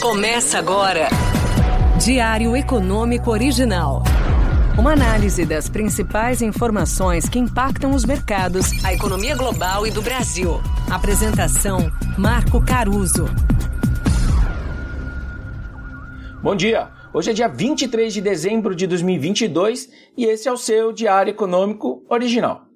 Começa agora. Diário Econômico Original. Uma análise das principais informações que impactam os mercados, a economia global e do Brasil. Apresentação: Marco Caruso. Bom dia. Hoje é dia 23 de dezembro de 2022 e esse é o seu Diário Econômico Original.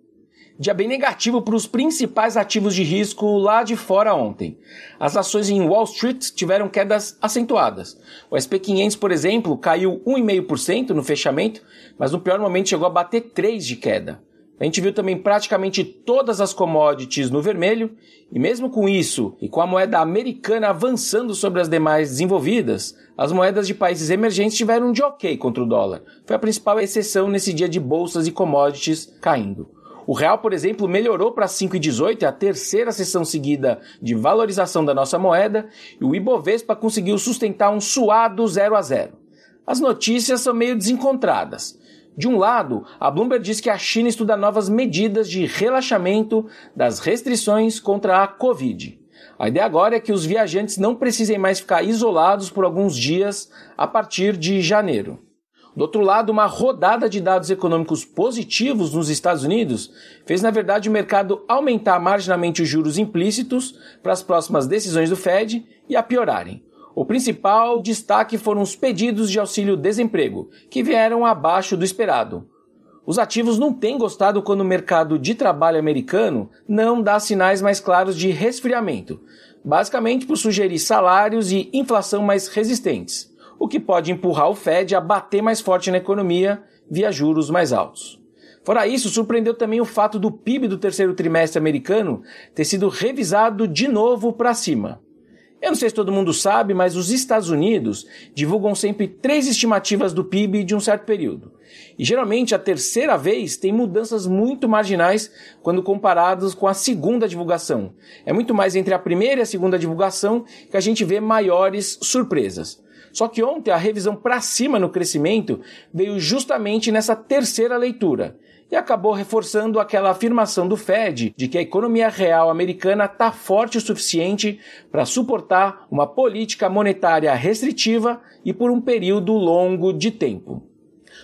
Dia bem negativo para os principais ativos de risco lá de fora ontem. As ações em Wall Street tiveram quedas acentuadas. O SP 500, por exemplo, caiu 1,5% no fechamento, mas no pior momento chegou a bater 3 de queda. A gente viu também praticamente todas as commodities no vermelho, e mesmo com isso, e com a moeda americana avançando sobre as demais desenvolvidas, as moedas de países emergentes tiveram um de ok contra o dólar. Foi a principal exceção nesse dia de bolsas e commodities caindo. O real, por exemplo, melhorou para 5,18, é a terceira sessão seguida de valorização da nossa moeda, e o Ibovespa conseguiu sustentar um suado 0 a 0. As notícias são meio desencontradas. De um lado, a Bloomberg diz que a China estuda novas medidas de relaxamento das restrições contra a Covid. A ideia agora é que os viajantes não precisem mais ficar isolados por alguns dias a partir de janeiro. Do outro lado, uma rodada de dados econômicos positivos nos Estados Unidos fez, na verdade, o mercado aumentar marginalmente os juros implícitos para as próximas decisões do Fed e a piorarem. O principal destaque foram os pedidos de auxílio-desemprego, que vieram abaixo do esperado. Os ativos não têm gostado quando o mercado de trabalho americano não dá sinais mais claros de resfriamento, basicamente por sugerir salários e inflação mais resistentes o que pode empurrar o Fed a bater mais forte na economia via juros mais altos. Fora isso, surpreendeu também o fato do PIB do terceiro trimestre americano ter sido revisado de novo para cima. Eu não sei se todo mundo sabe, mas os Estados Unidos divulgam sempre três estimativas do PIB de um certo período. E geralmente a terceira vez tem mudanças muito marginais quando comparados com a segunda divulgação. É muito mais entre a primeira e a segunda divulgação que a gente vê maiores surpresas. Só que ontem a revisão para cima no crescimento veio justamente nessa terceira leitura e acabou reforçando aquela afirmação do Fed de que a economia real americana está forte o suficiente para suportar uma política monetária restritiva e por um período longo de tempo.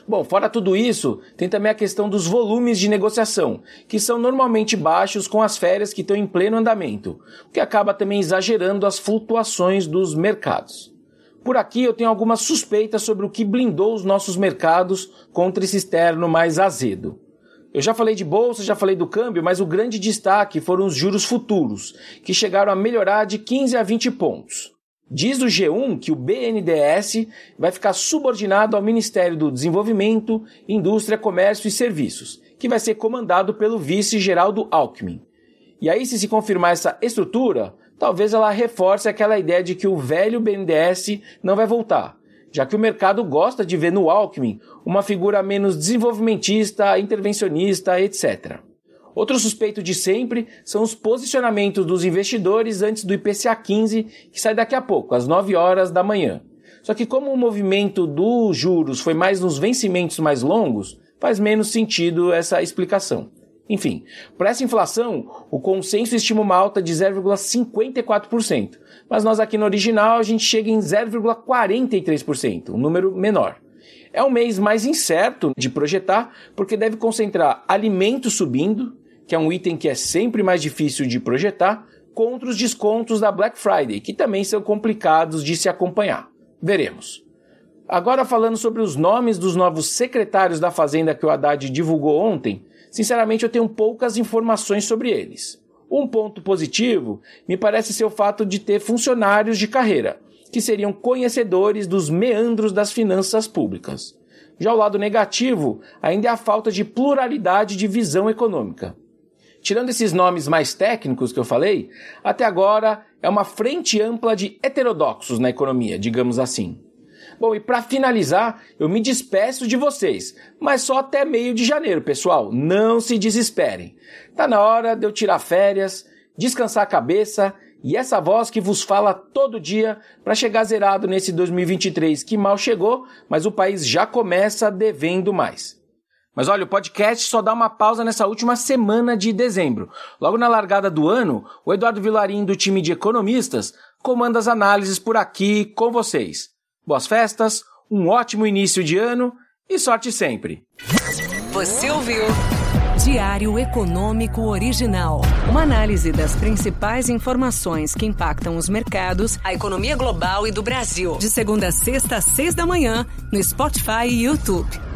Bom, fora tudo isso, tem também a questão dos volumes de negociação, que são normalmente baixos com as férias que estão em pleno andamento, o que acaba também exagerando as flutuações dos mercados. Por aqui eu tenho algumas suspeitas sobre o que blindou os nossos mercados contra esse externo mais azedo. Eu já falei de bolsa, já falei do câmbio, mas o grande destaque foram os juros futuros, que chegaram a melhorar de 15 a 20 pontos. Diz o G1 que o BNDES vai ficar subordinado ao Ministério do Desenvolvimento, Indústria, Comércio e Serviços, que vai ser comandado pelo vice-geraldo Alckmin. E aí, se se confirmar essa estrutura, talvez ela reforce aquela ideia de que o velho BNDES não vai voltar, já que o mercado gosta de ver no Alckmin uma figura menos desenvolvimentista, intervencionista, etc. Outro suspeito de sempre são os posicionamentos dos investidores antes do IPCA 15, que sai daqui a pouco, às 9 horas da manhã. Só que como o movimento dos juros foi mais nos vencimentos mais longos, faz menos sentido essa explicação. Enfim, para essa inflação, o consenso estima uma alta de 0,54%, mas nós aqui no original a gente chega em 0,43%, um número menor. É um mês mais incerto de projetar, porque deve concentrar alimentos subindo, que é um item que é sempre mais difícil de projetar, contra os descontos da Black Friday, que também são complicados de se acompanhar. Veremos. Agora falando sobre os nomes dos novos secretários da Fazenda que o Haddad divulgou ontem, Sinceramente, eu tenho poucas informações sobre eles. Um ponto positivo me parece ser o fato de ter funcionários de carreira, que seriam conhecedores dos meandros das finanças públicas. Já o lado negativo ainda é a falta de pluralidade de visão econômica. Tirando esses nomes mais técnicos que eu falei, até agora é uma frente ampla de heterodoxos na economia, digamos assim. Bom, e para finalizar, eu me despeço de vocês, mas só até meio de janeiro, pessoal. Não se desesperem. Tá na hora de eu tirar férias, descansar a cabeça e essa voz que vos fala todo dia para chegar zerado nesse 2023 que mal chegou, mas o país já começa devendo mais. Mas olha, o podcast só dá uma pausa nessa última semana de dezembro. Logo na largada do ano, o Eduardo Vilarim, do time de economistas, comanda as análises por aqui com vocês. Boas festas, um ótimo início de ano e sorte sempre. Você ouviu? Diário Econômico Original. Uma análise das principais informações que impactam os mercados, a economia global e do Brasil. De segunda a sexta, às seis da manhã, no Spotify e YouTube.